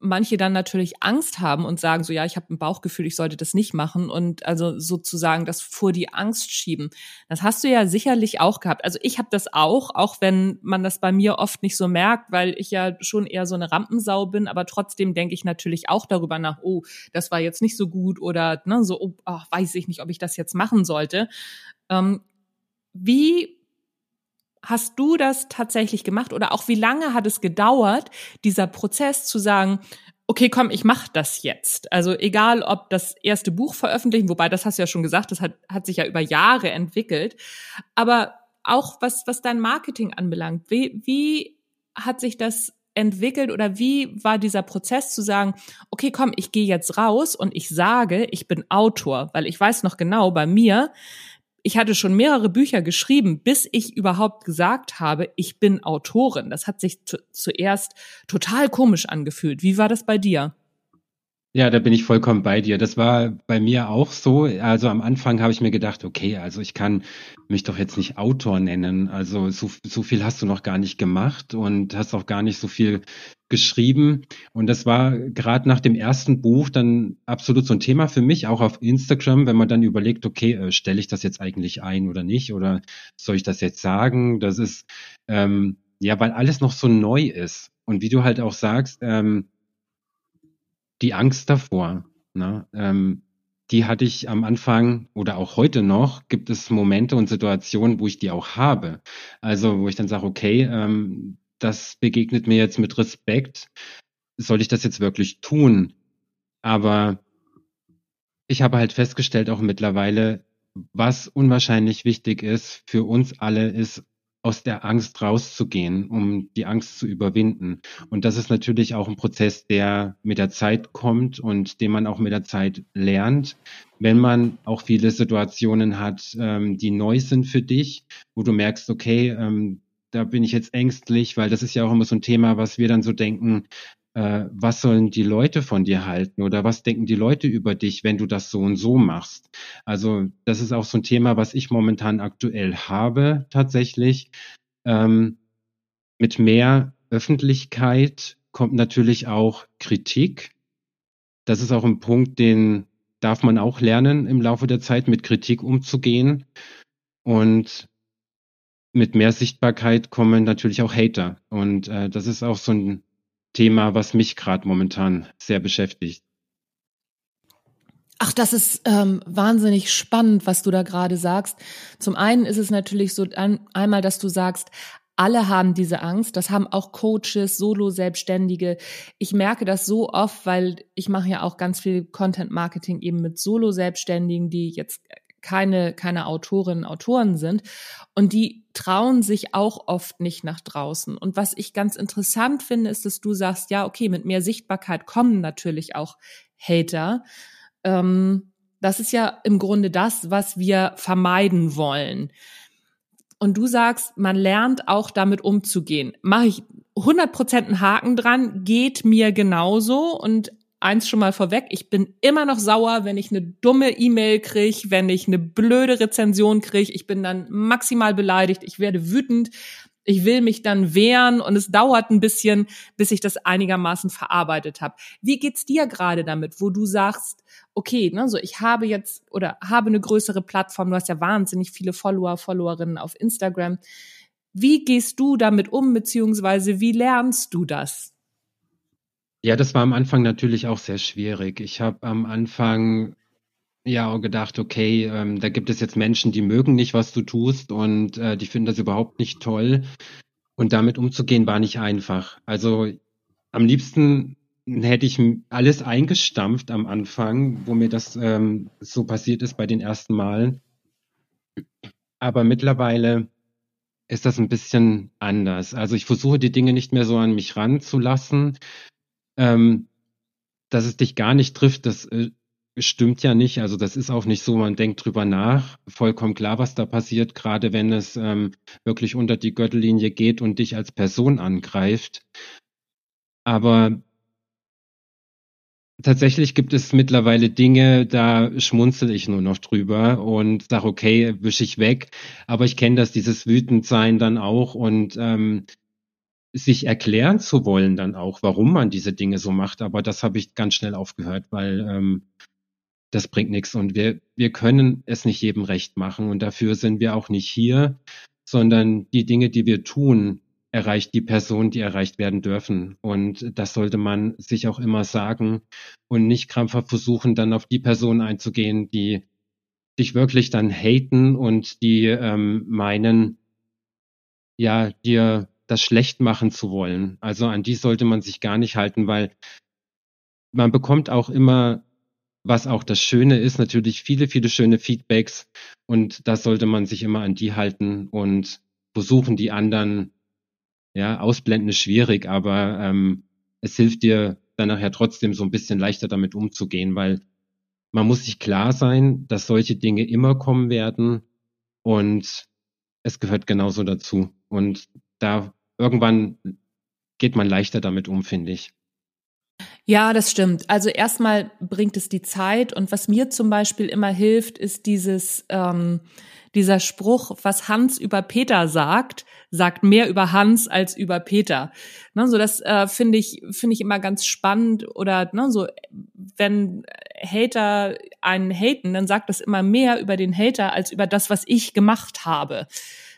Speaker 1: manche dann natürlich Angst haben und sagen so, ja, ich habe ein Bauchgefühl, ich sollte das nicht machen und also sozusagen das vor die Angst schieben. Das hast du ja sicherlich auch gehabt. Also ich habe das auch, auch wenn man das bei mir oft nicht so merkt, weil ich ja schon eher so eine Rampensau bin, aber trotzdem denke ich natürlich auch darüber nach, oh, das war jetzt nicht so gut oder ne, so, oh, ach, weiß ich nicht, ob ich das jetzt machen sollte. Ähm, wie Hast du das tatsächlich gemacht oder auch wie lange hat es gedauert, dieser Prozess zu sagen, okay, komm, ich mach das jetzt. Also egal, ob das erste Buch veröffentlichen, wobei das hast du ja schon gesagt, das hat, hat sich ja über Jahre entwickelt. Aber auch was, was dein Marketing anbelangt, wie, wie hat sich das entwickelt oder wie war dieser Prozess zu sagen, okay, komm, ich gehe jetzt raus und ich sage, ich bin Autor, weil ich weiß noch genau, bei mir, ich hatte schon mehrere Bücher geschrieben, bis ich überhaupt gesagt habe, ich bin Autorin. Das hat sich zuerst total komisch angefühlt. Wie war das bei dir?
Speaker 2: Ja, da bin ich vollkommen bei dir. Das war bei mir auch so. Also am Anfang habe ich mir gedacht, okay, also ich kann mich doch jetzt nicht Autor nennen. Also so, so viel hast du noch gar nicht gemacht und hast auch gar nicht so viel geschrieben. Und das war gerade nach dem ersten Buch dann absolut so ein Thema für mich, auch auf Instagram, wenn man dann überlegt, okay, äh, stelle ich das jetzt eigentlich ein oder nicht? Oder soll ich das jetzt sagen? Das ist, ähm, ja, weil alles noch so neu ist. Und wie du halt auch sagst, ähm, die Angst davor, ne, ähm, die hatte ich am Anfang oder auch heute noch, gibt es Momente und Situationen, wo ich die auch habe. Also wo ich dann sage, okay, ähm, das begegnet mir jetzt mit Respekt. Soll ich das jetzt wirklich tun? Aber ich habe halt festgestellt auch mittlerweile, was unwahrscheinlich wichtig ist für uns alle, ist aus der Angst rauszugehen, um die Angst zu überwinden. Und das ist natürlich auch ein Prozess, der mit der Zeit kommt und den man auch mit der Zeit lernt, wenn man auch viele Situationen hat, ähm, die neu sind für dich, wo du merkst, okay, ähm, da bin ich jetzt ängstlich, weil das ist ja auch immer so ein Thema, was wir dann so denken, äh, was sollen die Leute von dir halten oder was denken die Leute über dich, wenn du das so und so machst. Also das ist auch so ein Thema, was ich momentan aktuell habe tatsächlich. Ähm, mit mehr Öffentlichkeit kommt natürlich auch Kritik. Das ist auch ein Punkt, den darf man auch lernen im Laufe der Zeit, mit Kritik umzugehen. Und mit mehr Sichtbarkeit kommen natürlich auch Hater. Und äh, das ist auch so ein Thema, was mich gerade momentan sehr beschäftigt.
Speaker 1: Ach, das ist ähm, wahnsinnig spannend, was du da gerade sagst. Zum einen ist es natürlich so ein, einmal, dass du sagst, alle haben diese Angst. Das haben auch Coaches, Solo-Selbstständige. Ich merke das so oft, weil ich mache ja auch ganz viel Content-Marketing eben mit Solo-Selbstständigen, die jetzt keine, keine Autorinnen, Autoren sind. Und die trauen sich auch oft nicht nach draußen. Und was ich ganz interessant finde, ist, dass du sagst, ja, okay, mit mehr Sichtbarkeit kommen natürlich auch Hater. Ähm, das ist ja im Grunde das, was wir vermeiden wollen. Und du sagst, man lernt auch damit umzugehen. Mache ich 100% einen Haken dran, geht mir genauso. Und eins schon mal vorweg, ich bin immer noch sauer, wenn ich eine dumme E-Mail kriege, wenn ich eine blöde Rezension kriege. Ich bin dann maximal beleidigt, ich werde wütend, ich will mich dann wehren und es dauert ein bisschen, bis ich das einigermaßen verarbeitet habe. Wie geht's dir gerade damit, wo du sagst, okay, ne, so ich habe jetzt oder habe eine größere Plattform, du hast ja wahnsinnig viele Follower, Followerinnen auf Instagram. Wie gehst du damit um, beziehungsweise wie lernst du das?
Speaker 2: Ja, das war am Anfang natürlich auch sehr schwierig. Ich habe am Anfang ja auch gedacht, okay, ähm, da gibt es jetzt Menschen, die mögen nicht, was du tust und äh, die finden das überhaupt nicht toll. Und damit umzugehen war nicht einfach. Also am liebsten hätte ich alles eingestampft am Anfang, wo mir das ähm, so passiert ist bei den ersten Malen. Aber mittlerweile ist das ein bisschen anders. Also ich versuche die Dinge nicht mehr so an mich ranzulassen, ähm, dass es dich gar nicht trifft, das äh, stimmt ja nicht. Also das ist auch nicht so, man denkt drüber nach. Vollkommen klar, was da passiert, gerade wenn es ähm, wirklich unter die Gürtellinie geht und dich als Person angreift. Aber tatsächlich gibt es mittlerweile Dinge, da schmunzel ich nur noch drüber und sage, okay, wische ich weg. Aber ich kenne das, dieses Wütendsein dann auch und ähm, sich erklären zu wollen dann auch, warum man diese Dinge so macht. Aber das habe ich ganz schnell aufgehört, weil ähm, das bringt nichts und wir, wir können es nicht jedem recht machen und dafür sind wir auch nicht hier, sondern die Dinge, die wir tun, erreicht die Person, die erreicht werden dürfen. Und das sollte man sich auch immer sagen und nicht krampfhaft versuchen, dann auf die Person einzugehen, die dich wirklich dann haten und die ähm, meinen, ja, dir das schlecht machen zu wollen. Also an die sollte man sich gar nicht halten, weil man bekommt auch immer, was auch das Schöne ist, natürlich viele, viele schöne Feedbacks und da sollte man sich immer an die halten und versuchen, die anderen, ja, ausblenden ist schwierig, aber ähm, es hilft dir dann nachher trotzdem so ein bisschen leichter damit umzugehen, weil man muss sich klar sein, dass solche Dinge immer kommen werden und es gehört genauso dazu. Und da irgendwann geht man leichter damit um, finde ich.
Speaker 1: Ja, das stimmt. Also erstmal bringt es die Zeit und was mir zum Beispiel immer hilft, ist dieses ähm, dieser Spruch, was Hans über Peter sagt, sagt mehr über Hans als über Peter. Ne, so das äh, finde ich finde ich immer ganz spannend oder ne, so wenn Hater einen haten, dann sagt das immer mehr über den Hater als über das, was ich gemacht habe.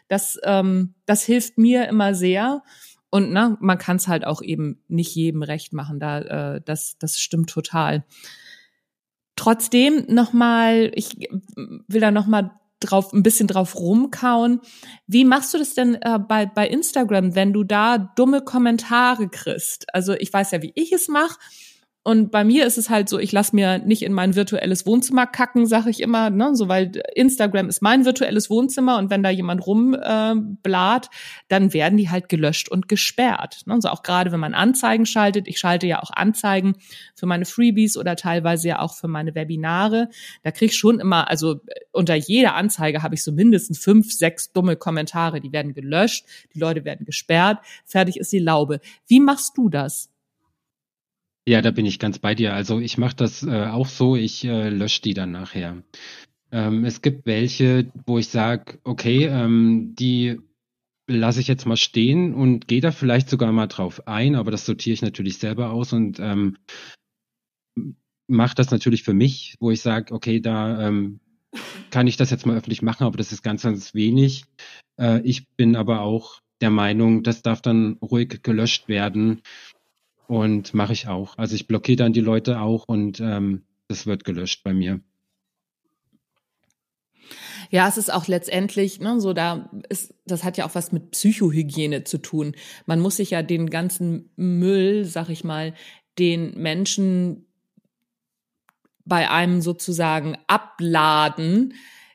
Speaker 1: Das, ähm, das hilft mir immer sehr. Und ne, man kann es halt auch eben nicht jedem recht machen. Da, äh, das, das stimmt total. Trotzdem nochmal, ich will da nochmal drauf, ein bisschen drauf rumkauen. Wie machst du das denn äh, bei, bei Instagram, wenn du da dumme Kommentare kriegst? Also ich weiß ja, wie ich es mache. Und bei mir ist es halt so, ich lasse mir nicht in mein virtuelles Wohnzimmer kacken, sage ich immer, ne? so weil Instagram ist mein virtuelles Wohnzimmer und wenn da jemand rumblat, äh, dann werden die halt gelöscht und gesperrt. Ne? Also auch gerade wenn man Anzeigen schaltet, ich schalte ja auch Anzeigen für meine Freebies oder teilweise ja auch für meine Webinare. Da krieg ich schon immer, also unter jeder Anzeige habe ich so mindestens fünf, sechs dumme Kommentare, die werden gelöscht, die Leute werden gesperrt, fertig ist die Laube. Wie machst du das?
Speaker 2: Ja, da bin ich ganz bei dir. Also ich mache das äh, auch so, ich äh, lösche die dann nachher. Ähm, es gibt welche, wo ich sage, okay, ähm, die lasse ich jetzt mal stehen und gehe da vielleicht sogar mal drauf ein, aber das sortiere ich natürlich selber aus und ähm, mache das natürlich für mich, wo ich sage, okay, da ähm, kann ich das jetzt mal öffentlich machen, aber das ist ganz, ganz wenig. Äh, ich bin aber auch der Meinung, das darf dann ruhig gelöscht werden und mache ich auch. Also ich blockiere dann die Leute auch und ähm, das wird gelöscht bei mir.
Speaker 1: Ja, es ist auch letztendlich, ne, so da ist, das hat ja auch was mit Psychohygiene zu tun. Man muss sich ja den ganzen Müll, sag ich mal, den Menschen bei einem sozusagen abladen,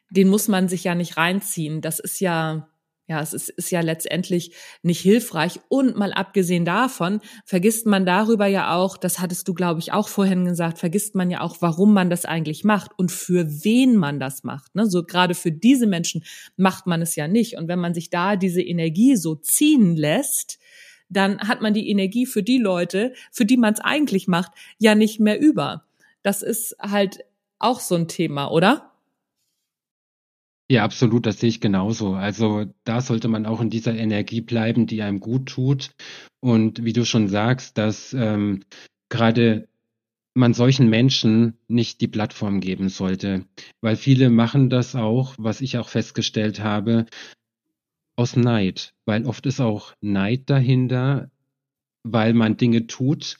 Speaker 1: den muss man sich ja nicht reinziehen. Das ist ja, ja, es ist, ist ja letztendlich nicht hilfreich. Und mal abgesehen davon, vergisst man darüber ja auch, das hattest du, glaube ich, auch vorhin gesagt, vergisst man ja auch, warum man das eigentlich macht und für wen man das macht. Ne? So gerade für diese Menschen macht man es ja nicht. Und wenn man sich da diese Energie so ziehen lässt, dann hat man die Energie für die Leute, für die man es eigentlich macht, ja nicht mehr über. Das ist halt auch so ein Thema, oder?
Speaker 2: Ja, absolut, das sehe ich genauso. Also da sollte man auch in dieser Energie bleiben, die einem gut tut. Und wie du schon sagst, dass ähm, gerade man solchen Menschen nicht die Plattform geben sollte, weil viele machen das auch, was ich auch festgestellt habe, aus Neid, weil oft ist auch Neid dahinter, weil man Dinge tut,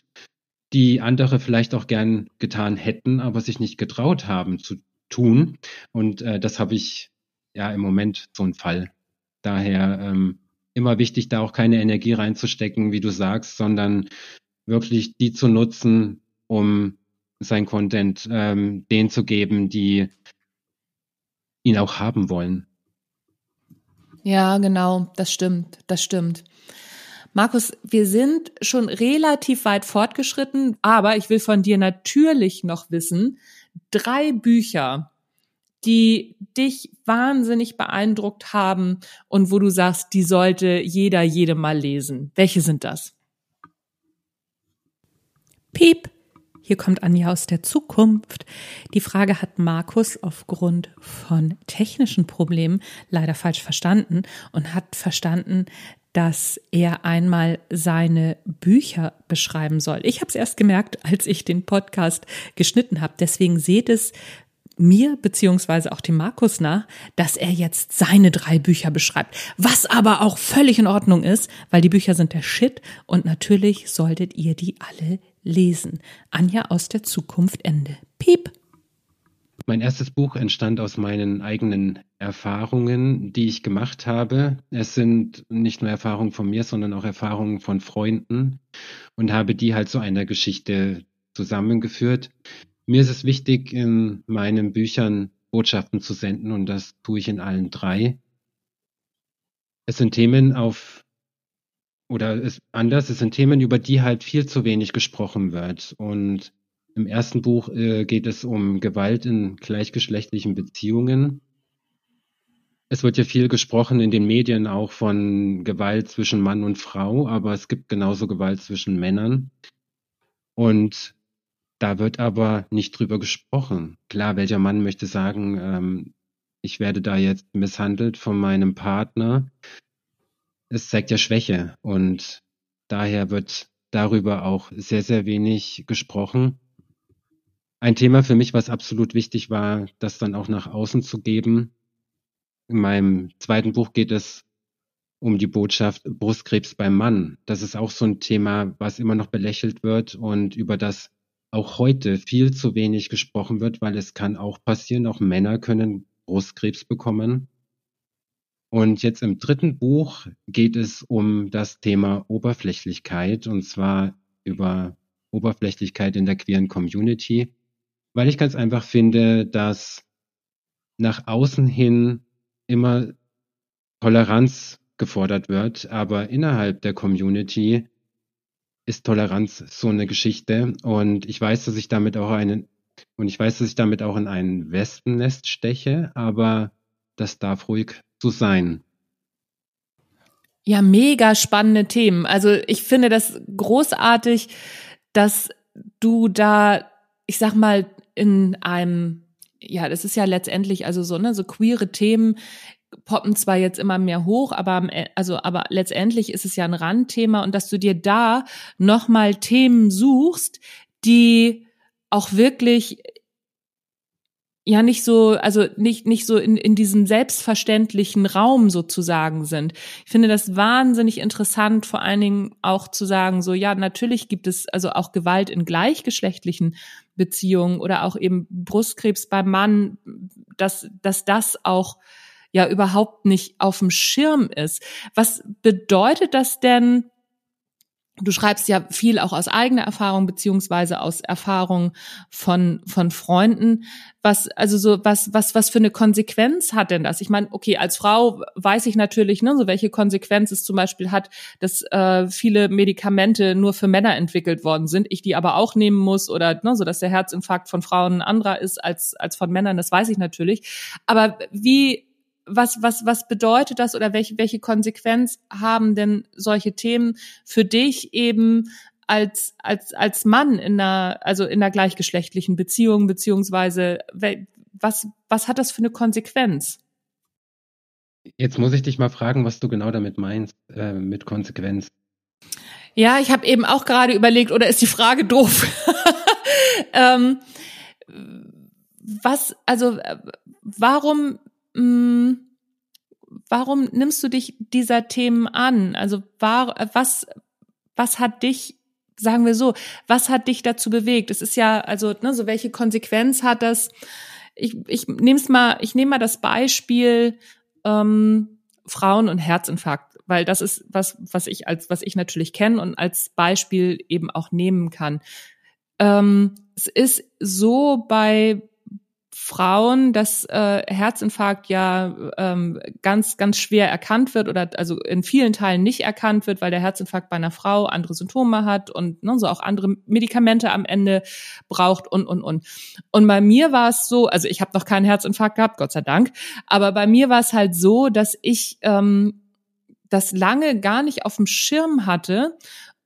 Speaker 2: die andere vielleicht auch gern getan hätten, aber sich nicht getraut haben zu tun. Und äh, das habe ich ja im Moment so ein Fall. Daher ähm, immer wichtig, da auch keine Energie reinzustecken, wie du sagst, sondern wirklich die zu nutzen, um sein Content ähm, denen zu geben, die ihn auch haben wollen.
Speaker 1: Ja, genau, das stimmt, das stimmt. Markus, wir sind schon relativ weit fortgeschritten, aber ich will von dir natürlich noch wissen, drei Bücher, die dich wahnsinnig beeindruckt haben und wo du sagst, die sollte jeder, jede mal lesen? Welche sind das? Piep. Hier kommt Anja aus der Zukunft. Die Frage hat Markus aufgrund von technischen Problemen leider falsch verstanden und hat verstanden, dass er einmal seine Bücher beschreiben soll. Ich habe es erst gemerkt, als ich den Podcast geschnitten habe. Deswegen seht es mir beziehungsweise auch dem Markus nach, dass er jetzt seine drei Bücher beschreibt. Was aber auch völlig in Ordnung ist, weil die Bücher sind der Shit und natürlich solltet ihr die alle lesen. Anja aus der Zukunft Ende. Piep.
Speaker 2: Mein erstes Buch entstand aus meinen eigenen Erfahrungen, die ich gemacht habe. Es sind nicht nur Erfahrungen von mir, sondern auch Erfahrungen von Freunden und habe die halt zu einer Geschichte zusammengeführt. Mir ist es wichtig, in meinen Büchern Botschaften zu senden und das tue ich in allen drei. Es sind Themen auf, oder es, anders, es sind Themen, über die halt viel zu wenig gesprochen wird. Und im ersten Buch äh, geht es um Gewalt in gleichgeschlechtlichen Beziehungen. Es wird ja viel gesprochen in den Medien auch von Gewalt zwischen Mann und Frau, aber es gibt genauso Gewalt zwischen Männern. Und da wird aber nicht drüber gesprochen. Klar, welcher Mann möchte sagen, ähm, ich werde da jetzt misshandelt von meinem Partner. Es zeigt ja Schwäche und daher wird darüber auch sehr, sehr wenig gesprochen. Ein Thema für mich, was absolut wichtig war, das dann auch nach außen zu geben. In meinem zweiten Buch geht es um die Botschaft Brustkrebs beim Mann. Das ist auch so ein Thema, was immer noch belächelt wird und über das auch heute viel zu wenig gesprochen wird, weil es kann auch passieren, auch Männer können Brustkrebs bekommen. Und jetzt im dritten Buch geht es um das Thema Oberflächlichkeit und zwar über Oberflächlichkeit in der queeren Community, weil ich ganz einfach finde, dass nach außen hin immer Toleranz gefordert wird, aber innerhalb der Community ist Toleranz so eine Geschichte. Und ich weiß, dass ich damit auch einen, und ich weiß, dass ich damit auch in ein Wespennest steche, aber das darf ruhig so sein.
Speaker 1: Ja, mega spannende Themen. Also ich finde das großartig, dass du da, ich sag mal, in einem, ja, das ist ja letztendlich also so, ne, so queere Themen poppen zwar jetzt immer mehr hoch, aber also aber letztendlich ist es ja ein Randthema und dass du dir da nochmal Themen suchst, die auch wirklich ja nicht so, also nicht, nicht so in, in diesem selbstverständlichen Raum sozusagen sind. Ich finde das wahnsinnig interessant, vor allen Dingen auch zu sagen, so ja, natürlich gibt es also auch Gewalt in gleichgeschlechtlichen Beziehungen oder auch eben Brustkrebs beim Mann, dass, dass das auch ja überhaupt nicht auf dem Schirm ist. Was bedeutet das denn Du schreibst ja viel auch aus eigener Erfahrung beziehungsweise aus Erfahrung von von Freunden. Was also so was was was für eine Konsequenz hat denn das? Ich meine, okay, als Frau weiß ich natürlich, ne, so welche Konsequenz es zum Beispiel hat, dass äh, viele Medikamente nur für Männer entwickelt worden sind, ich die aber auch nehmen muss oder ne, so, dass der Herzinfarkt von Frauen ein anderer ist als als von Männern. Das weiß ich natürlich. Aber wie was, was, was bedeutet das oder welche, welche Konsequenz haben denn solche Themen für dich eben als, als, als Mann in einer, also in einer gleichgeschlechtlichen Beziehung, beziehungsweise was, was hat das für eine Konsequenz?
Speaker 2: Jetzt muss ich dich mal fragen, was du genau damit meinst, äh, mit Konsequenz.
Speaker 1: Ja, ich habe eben auch gerade überlegt, oder ist die Frage doof? ähm, was, also, äh, warum mh, mm, warum nimmst du dich dieser Themen an? Also war, was, was hat dich, sagen wir so, was hat dich dazu bewegt? Es ist ja, also, ne, so welche Konsequenz hat das? Ich, ich nehme mal, ich nehme mal das Beispiel ähm, Frauen und Herzinfarkt, weil das ist was, was ich als, was ich natürlich kenne und als Beispiel eben auch nehmen kann. Ähm, es ist so bei Frauen, dass äh, Herzinfarkt ja ähm, ganz, ganz schwer erkannt wird oder also in vielen Teilen nicht erkannt wird, weil der Herzinfarkt bei einer Frau andere Symptome hat und ne, so auch andere Medikamente am Ende braucht und, und, und. Und bei mir war es so, also ich habe noch keinen Herzinfarkt gehabt, Gott sei Dank, aber bei mir war es halt so, dass ich ähm, das lange gar nicht auf dem Schirm hatte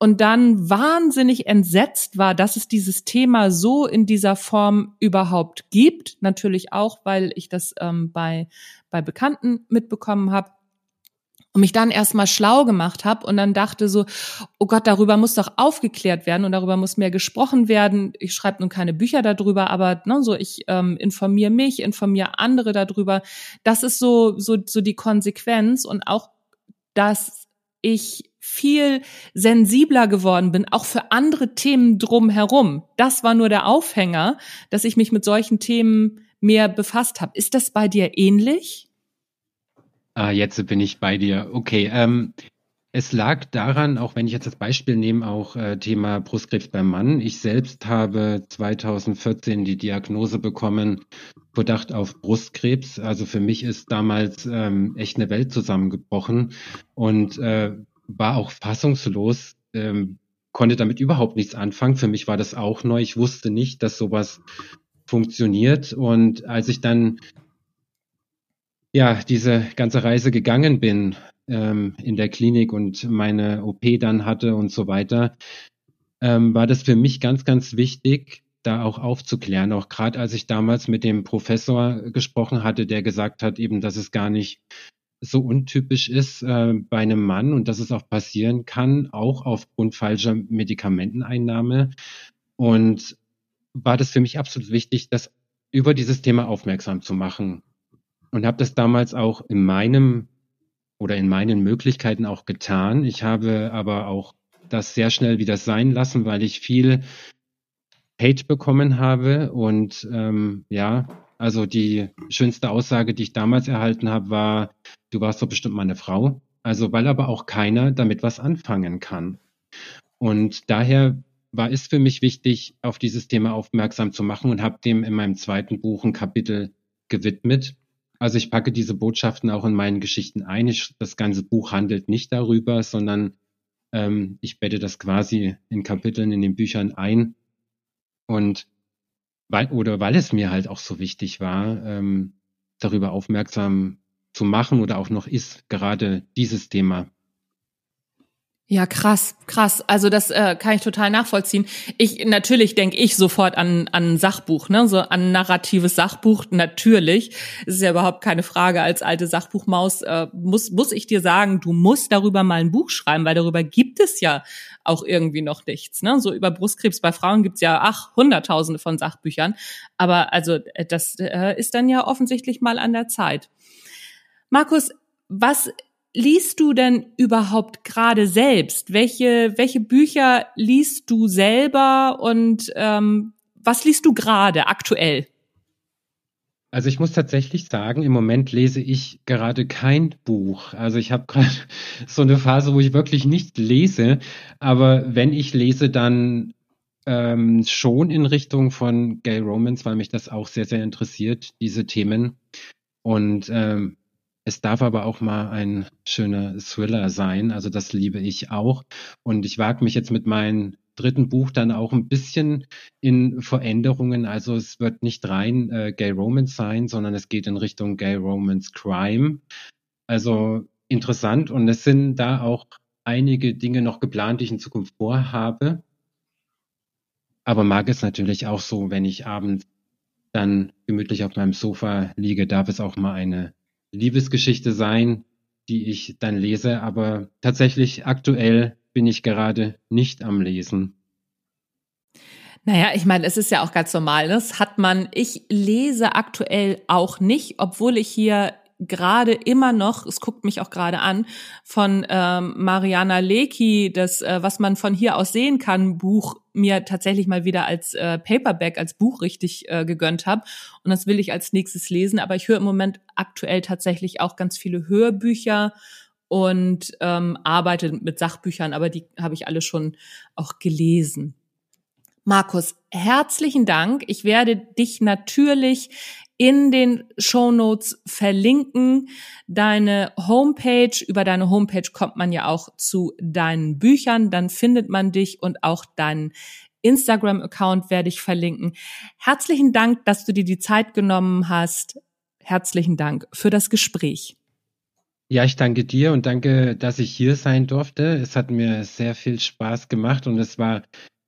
Speaker 1: und dann wahnsinnig entsetzt war, dass es dieses Thema so in dieser Form überhaupt gibt. Natürlich auch, weil ich das ähm, bei, bei Bekannten mitbekommen habe und mich dann erstmal schlau gemacht habe und dann dachte so, oh Gott, darüber muss doch aufgeklärt werden und darüber muss mehr gesprochen werden. Ich schreibe nun keine Bücher darüber, aber ne, so ich ähm, informiere mich, informiere andere darüber. Das ist so so so die Konsequenz und auch, dass ich viel sensibler geworden bin, auch für andere Themen drumherum. Das war nur der Aufhänger, dass ich mich mit solchen Themen mehr befasst habe. Ist das bei dir ähnlich?
Speaker 2: Ah, jetzt bin ich bei dir. Okay. Ähm, es lag daran, auch wenn ich jetzt das Beispiel nehme, auch äh, Thema Brustkrebs beim Mann. Ich selbst habe 2014 die Diagnose bekommen, Verdacht auf Brustkrebs. Also für mich ist damals ähm, echt eine Welt zusammengebrochen. Und äh, war auch fassungslos, ähm, konnte damit überhaupt nichts anfangen. Für mich war das auch neu. Ich wusste nicht, dass sowas funktioniert. Und als ich dann ja diese ganze Reise gegangen bin ähm, in der Klinik und meine OP dann hatte und so weiter, ähm, war das für mich ganz, ganz wichtig, da auch aufzuklären. Auch gerade als ich damals mit dem Professor gesprochen hatte, der gesagt hat, eben, dass es gar nicht so untypisch ist äh, bei einem Mann und dass es auch passieren kann, auch aufgrund falscher Medikamenteneinnahme. Und war das für mich absolut wichtig, das über dieses Thema aufmerksam zu machen. Und habe das damals auch in meinem oder in meinen Möglichkeiten auch getan. Ich habe aber auch das sehr schnell wieder sein lassen, weil ich viel Hate bekommen habe und ähm, ja, also die schönste Aussage, die ich damals erhalten habe, war, du warst doch bestimmt meine Frau. Also weil aber auch keiner damit was anfangen kann. Und daher war es für mich wichtig, auf dieses Thema aufmerksam zu machen und habe dem in meinem zweiten Buch ein Kapitel gewidmet. Also ich packe diese Botschaften auch in meinen Geschichten ein. Ich, das ganze Buch handelt nicht darüber, sondern ähm, ich bette das quasi in Kapiteln in den Büchern ein. Und weil, oder weil es mir halt auch so wichtig war, ähm, darüber aufmerksam zu machen oder auch noch ist, gerade dieses Thema.
Speaker 1: Ja, krass, krass. Also das äh, kann ich total nachvollziehen. Ich natürlich denke ich sofort an an Sachbuch, ne, so an narratives Sachbuch. Natürlich, es ist ja überhaupt keine Frage. Als alte Sachbuchmaus äh, muss muss ich dir sagen, du musst darüber mal ein Buch schreiben, weil darüber gibt es ja auch irgendwie noch nichts. Ne, so über Brustkrebs bei Frauen gibt's ja ach Hunderttausende von Sachbüchern, aber also äh, das äh, ist dann ja offensichtlich mal an der Zeit. Markus, was liest du denn überhaupt gerade selbst? Welche, welche Bücher liest du selber und ähm, was liest du gerade aktuell?
Speaker 2: Also ich muss tatsächlich sagen, im Moment lese ich gerade kein Buch. Also ich habe gerade so eine Phase, wo ich wirklich nicht lese. Aber wenn ich lese, dann ähm, schon in Richtung von Gay Romance, weil mich das auch sehr, sehr interessiert, diese Themen. Und ähm, es darf aber auch mal ein schöner Thriller sein. Also das liebe ich auch. Und ich wage mich jetzt mit meinen dritten Buch dann auch ein bisschen in Veränderungen. Also es wird nicht rein äh, Gay Romance sein, sondern es geht in Richtung Gay Romance Crime. Also interessant und es sind da auch einige Dinge noch geplant, die ich in Zukunft vorhabe. Aber mag es natürlich auch so, wenn ich abends dann gemütlich auf meinem Sofa liege, darf es auch mal eine Liebesgeschichte sein, die ich dann lese. Aber tatsächlich aktuell bin ich gerade nicht am Lesen.
Speaker 1: Naja, ich meine, es ist ja auch ganz normal. Das hat man, ich lese aktuell auch nicht, obwohl ich hier gerade immer noch, es guckt mich auch gerade an, von ähm, Mariana Lecki, das, äh, was man von hier aus sehen kann, Buch mir tatsächlich mal wieder als äh, Paperback, als Buch richtig äh, gegönnt habe. Und das will ich als nächstes lesen. Aber ich höre im Moment aktuell tatsächlich auch ganz viele Hörbücher und ähm, arbeite mit Sachbüchern, aber die habe ich alle schon auch gelesen. Markus, herzlichen Dank. Ich werde dich natürlich in den Show Notes verlinken. Deine Homepage, über deine Homepage kommt man ja auch zu deinen Büchern, dann findet man dich und auch deinen Instagram-Account werde ich verlinken. Herzlichen Dank, dass du dir die Zeit genommen hast. Herzlichen Dank für das Gespräch.
Speaker 2: Ja, ich danke dir und danke, dass ich hier sein durfte. Es hat mir sehr viel Spaß gemacht und es war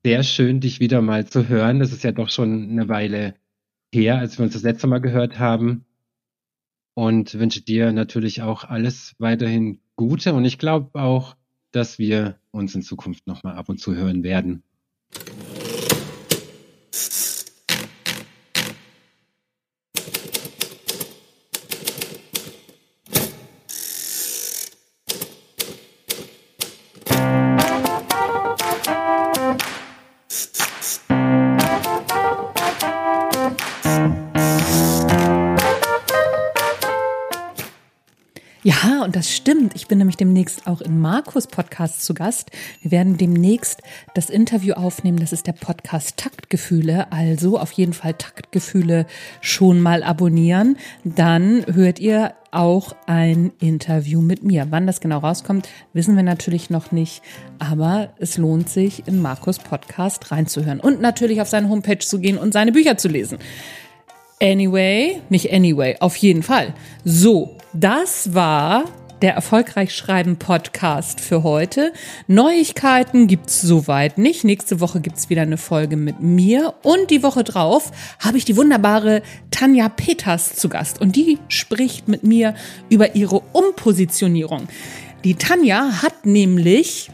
Speaker 2: sehr schön, dich wieder mal zu hören. Das ist ja doch schon eine Weile her, als wir uns das letzte Mal gehört haben. Und wünsche dir natürlich auch alles weiterhin Gute. Und ich glaube auch, dass wir uns in Zukunft nochmal ab und zu hören werden.
Speaker 1: Das stimmt. Ich bin nämlich demnächst auch in Markus Podcast zu Gast. Wir werden demnächst das Interview aufnehmen. Das ist der Podcast Taktgefühle. Also auf jeden Fall Taktgefühle schon mal abonnieren. Dann hört ihr auch ein Interview mit mir. Wann das genau rauskommt, wissen wir natürlich noch nicht. Aber es lohnt sich, in Markus Podcast reinzuhören und natürlich auf seine Homepage zu gehen und seine Bücher zu lesen. Anyway, nicht anyway, auf jeden Fall. So, das war der Erfolgreich Schreiben Podcast für heute. Neuigkeiten gibt's soweit nicht. Nächste Woche gibt's wieder eine Folge mit mir und die Woche drauf habe ich die wunderbare Tanja Peters zu Gast und die spricht mit mir über ihre Umpositionierung. Die Tanja hat nämlich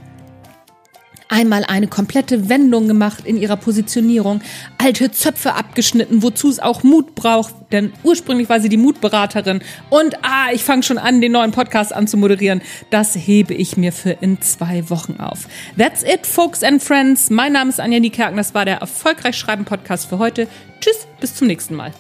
Speaker 1: einmal eine komplette Wendung gemacht in ihrer Positionierung, alte Zöpfe abgeschnitten, wozu es auch Mut braucht, denn ursprünglich war sie die Mutberaterin und ah, ich fange schon an, den neuen Podcast anzumoderieren. Das hebe ich mir für in zwei Wochen auf. That's it, folks and friends. Mein Name ist Anja Niekerken, das war der Erfolgreich Schreiben Podcast für heute. Tschüss, bis zum nächsten Mal.